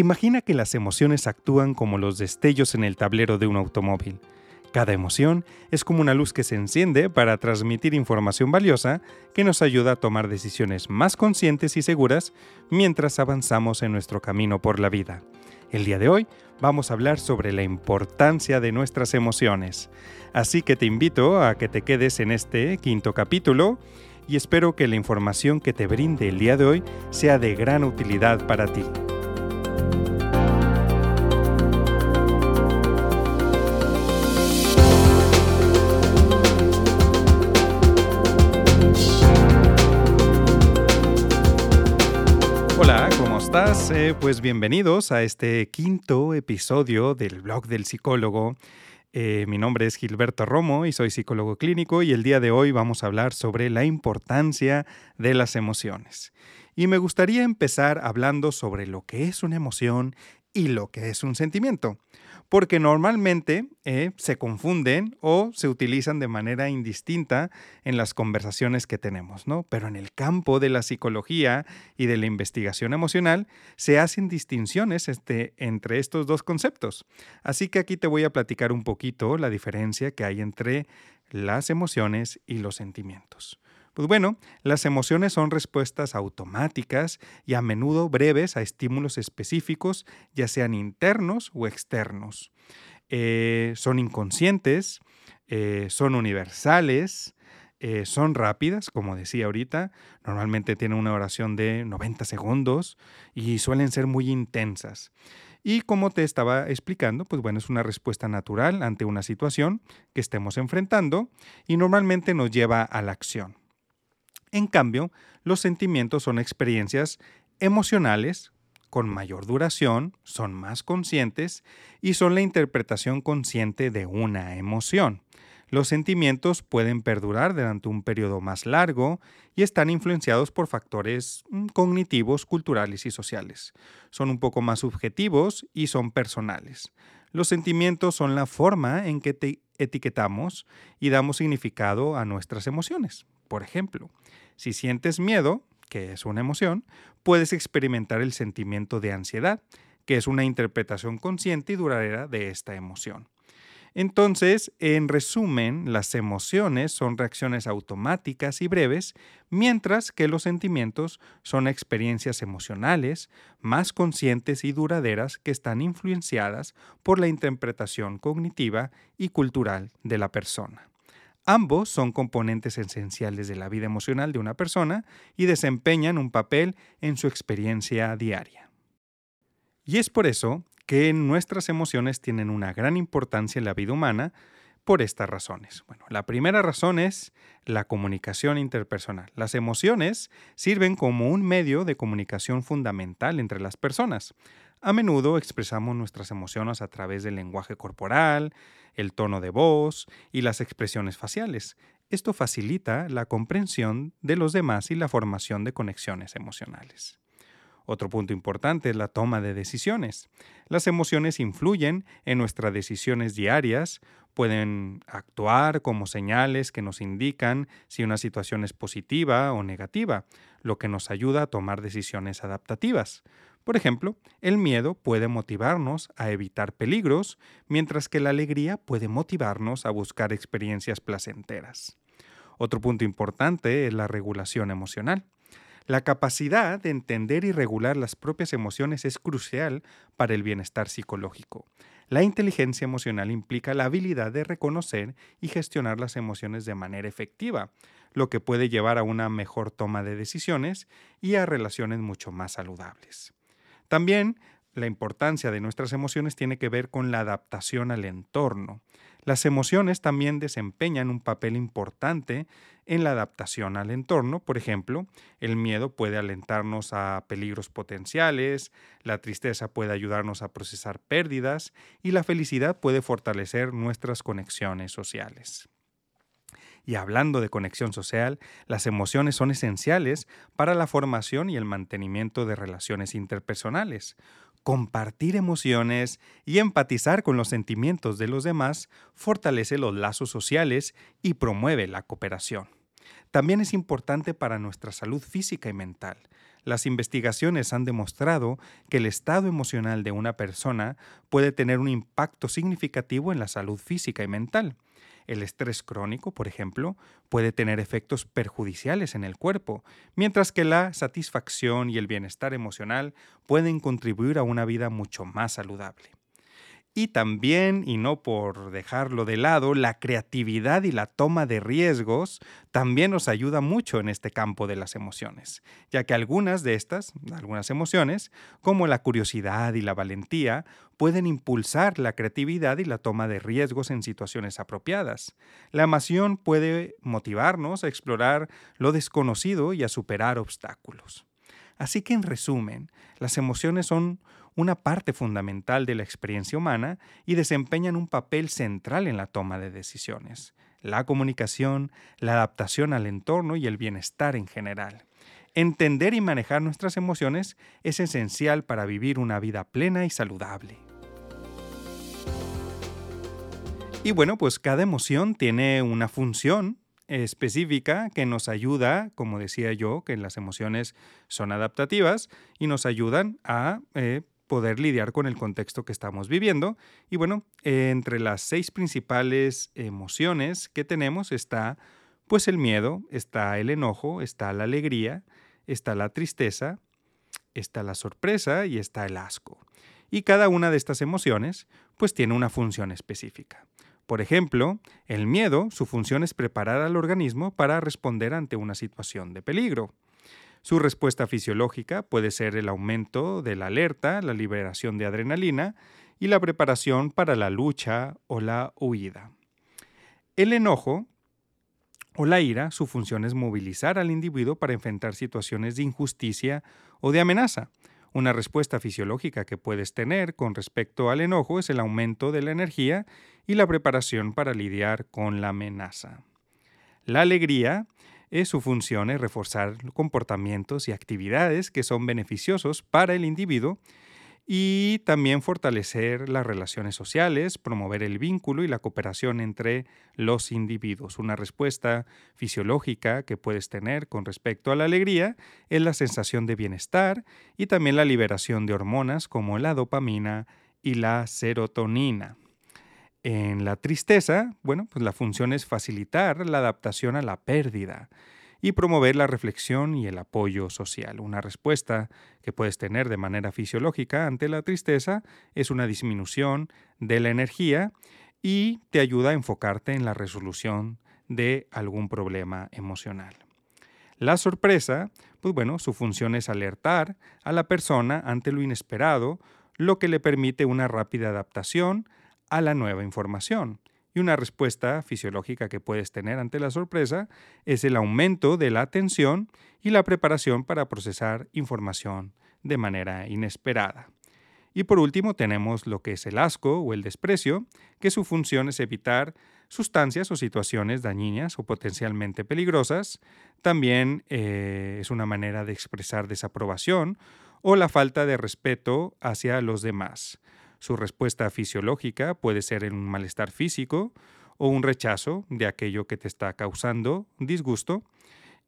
Imagina que las emociones actúan como los destellos en el tablero de un automóvil. Cada emoción es como una luz que se enciende para transmitir información valiosa que nos ayuda a tomar decisiones más conscientes y seguras mientras avanzamos en nuestro camino por la vida. El día de hoy vamos a hablar sobre la importancia de nuestras emociones. Así que te invito a que te quedes en este quinto capítulo y espero que la información que te brinde el día de hoy sea de gran utilidad para ti. Estás? Eh, pues bienvenidos a este quinto episodio del blog del psicólogo. Eh, mi nombre es Gilberto Romo y soy psicólogo clínico y el día de hoy vamos a hablar sobre la importancia de las emociones. Y me gustaría empezar hablando sobre lo que es una emoción y lo que es un sentimiento porque normalmente eh, se confunden o se utilizan de manera indistinta en las conversaciones que tenemos, ¿no? Pero en el campo de la psicología y de la investigación emocional se hacen distinciones este, entre estos dos conceptos. Así que aquí te voy a platicar un poquito la diferencia que hay entre las emociones y los sentimientos. Pues bueno, las emociones son respuestas automáticas y a menudo breves a estímulos específicos, ya sean internos o externos. Eh, son inconscientes, eh, son universales, eh, son rápidas, como decía ahorita, normalmente tienen una oración de 90 segundos y suelen ser muy intensas. Y como te estaba explicando, pues bueno, es una respuesta natural ante una situación que estemos enfrentando y normalmente nos lleva a la acción. En cambio, los sentimientos son experiencias emocionales con mayor duración, son más conscientes y son la interpretación consciente de una emoción. Los sentimientos pueden perdurar durante un periodo más largo y están influenciados por factores mm, cognitivos, culturales y sociales. Son un poco más subjetivos y son personales. Los sentimientos son la forma en que etiquetamos y damos significado a nuestras emociones. Por ejemplo, si sientes miedo, que es una emoción, puedes experimentar el sentimiento de ansiedad, que es una interpretación consciente y duradera de esta emoción. Entonces, en resumen, las emociones son reacciones automáticas y breves, mientras que los sentimientos son experiencias emocionales más conscientes y duraderas que están influenciadas por la interpretación cognitiva y cultural de la persona. Ambos son componentes esenciales de la vida emocional de una persona y desempeñan un papel en su experiencia diaria. Y es por eso que nuestras emociones tienen una gran importancia en la vida humana por estas razones. Bueno, la primera razón es la comunicación interpersonal. Las emociones sirven como un medio de comunicación fundamental entre las personas. A menudo expresamos nuestras emociones a través del lenguaje corporal, el tono de voz y las expresiones faciales. Esto facilita la comprensión de los demás y la formación de conexiones emocionales. Otro punto importante es la toma de decisiones. Las emociones influyen en nuestras decisiones diarias, pueden actuar como señales que nos indican si una situación es positiva o negativa, lo que nos ayuda a tomar decisiones adaptativas. Por ejemplo, el miedo puede motivarnos a evitar peligros, mientras que la alegría puede motivarnos a buscar experiencias placenteras. Otro punto importante es la regulación emocional. La capacidad de entender y regular las propias emociones es crucial para el bienestar psicológico. La inteligencia emocional implica la habilidad de reconocer y gestionar las emociones de manera efectiva, lo que puede llevar a una mejor toma de decisiones y a relaciones mucho más saludables. También la importancia de nuestras emociones tiene que ver con la adaptación al entorno. Las emociones también desempeñan un papel importante en la adaptación al entorno. Por ejemplo, el miedo puede alentarnos a peligros potenciales, la tristeza puede ayudarnos a procesar pérdidas y la felicidad puede fortalecer nuestras conexiones sociales. Y hablando de conexión social, las emociones son esenciales para la formación y el mantenimiento de relaciones interpersonales. Compartir emociones y empatizar con los sentimientos de los demás fortalece los lazos sociales y promueve la cooperación. También es importante para nuestra salud física y mental. Las investigaciones han demostrado que el estado emocional de una persona puede tener un impacto significativo en la salud física y mental. El estrés crónico, por ejemplo, puede tener efectos perjudiciales en el cuerpo, mientras que la satisfacción y el bienestar emocional pueden contribuir a una vida mucho más saludable. Y también, y no por dejarlo de lado, la creatividad y la toma de riesgos también nos ayuda mucho en este campo de las emociones, ya que algunas de estas, algunas emociones, como la curiosidad y la valentía, pueden impulsar la creatividad y la toma de riesgos en situaciones apropiadas. La emoción puede motivarnos a explorar lo desconocido y a superar obstáculos. Así que en resumen, las emociones son una parte fundamental de la experiencia humana y desempeñan un papel central en la toma de decisiones, la comunicación, la adaptación al entorno y el bienestar en general. Entender y manejar nuestras emociones es esencial para vivir una vida plena y saludable. Y bueno, pues cada emoción tiene una función específica que nos ayuda, como decía yo, que las emociones son adaptativas y nos ayudan a eh, poder lidiar con el contexto que estamos viviendo. Y bueno, entre las seis principales emociones que tenemos está pues el miedo, está el enojo, está la alegría, está la tristeza, está la sorpresa y está el asco. Y cada una de estas emociones pues tiene una función específica. Por ejemplo, el miedo, su función es preparar al organismo para responder ante una situación de peligro. Su respuesta fisiológica puede ser el aumento de la alerta, la liberación de adrenalina y la preparación para la lucha o la huida. El enojo o la ira, su función es movilizar al individuo para enfrentar situaciones de injusticia o de amenaza. Una respuesta fisiológica que puedes tener con respecto al enojo es el aumento de la energía y la preparación para lidiar con la amenaza. La alegría su función es reforzar comportamientos y actividades que son beneficiosos para el individuo y también fortalecer las relaciones sociales, promover el vínculo y la cooperación entre los individuos. Una respuesta fisiológica que puedes tener con respecto a la alegría es la sensación de bienestar y también la liberación de hormonas como la dopamina y la serotonina. En la tristeza, bueno, pues la función es facilitar la adaptación a la pérdida y promover la reflexión y el apoyo social. Una respuesta que puedes tener de manera fisiológica ante la tristeza es una disminución de la energía y te ayuda a enfocarte en la resolución de algún problema emocional. La sorpresa, pues bueno, su función es alertar a la persona ante lo inesperado, lo que le permite una rápida adaptación a la nueva información. Y una respuesta fisiológica que puedes tener ante la sorpresa es el aumento de la atención y la preparación para procesar información de manera inesperada. Y por último tenemos lo que es el asco o el desprecio, que su función es evitar sustancias o situaciones dañinas o potencialmente peligrosas. También eh, es una manera de expresar desaprobación o la falta de respeto hacia los demás. Su respuesta fisiológica puede ser un malestar físico o un rechazo de aquello que te está causando disgusto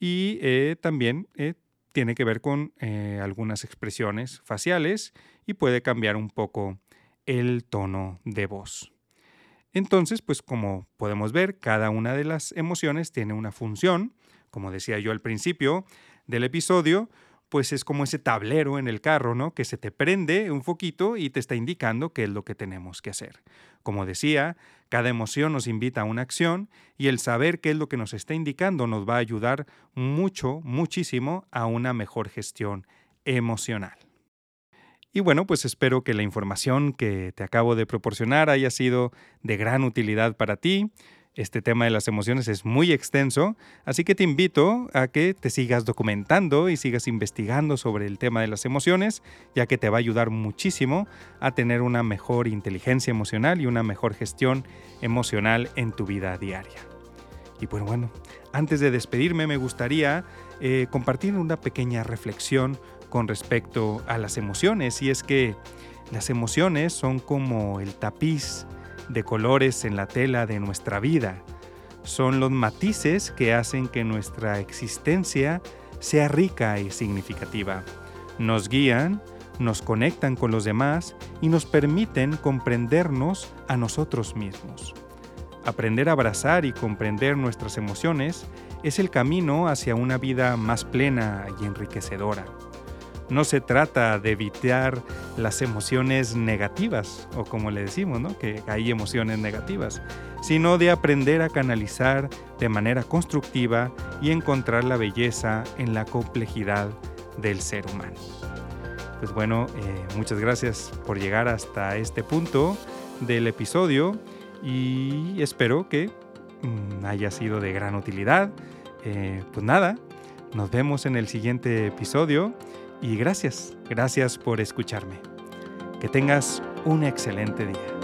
y eh, también eh, tiene que ver con eh, algunas expresiones faciales y puede cambiar un poco el tono de voz. Entonces, pues como podemos ver, cada una de las emociones tiene una función. Como decía yo al principio del episodio, pues es como ese tablero en el carro, ¿no? Que se te prende un foquito y te está indicando qué es lo que tenemos que hacer. Como decía, cada emoción nos invita a una acción y el saber qué es lo que nos está indicando nos va a ayudar mucho, muchísimo a una mejor gestión emocional. Y bueno, pues espero que la información que te acabo de proporcionar haya sido de gran utilidad para ti. Este tema de las emociones es muy extenso, así que te invito a que te sigas documentando y sigas investigando sobre el tema de las emociones, ya que te va a ayudar muchísimo a tener una mejor inteligencia emocional y una mejor gestión emocional en tu vida diaria. Y bueno, bueno, antes de despedirme me gustaría eh, compartir una pequeña reflexión con respecto a las emociones, y es que las emociones son como el tapiz de colores en la tela de nuestra vida. Son los matices que hacen que nuestra existencia sea rica y significativa. Nos guían, nos conectan con los demás y nos permiten comprendernos a nosotros mismos. Aprender a abrazar y comprender nuestras emociones es el camino hacia una vida más plena y enriquecedora. No se trata de evitar las emociones negativas, o como le decimos, ¿no? que hay emociones negativas, sino de aprender a canalizar de manera constructiva y encontrar la belleza en la complejidad del ser humano. Pues bueno, eh, muchas gracias por llegar hasta este punto del episodio y espero que mm, haya sido de gran utilidad. Eh, pues nada, nos vemos en el siguiente episodio y gracias, gracias por escucharme. Que tengas un excelente día.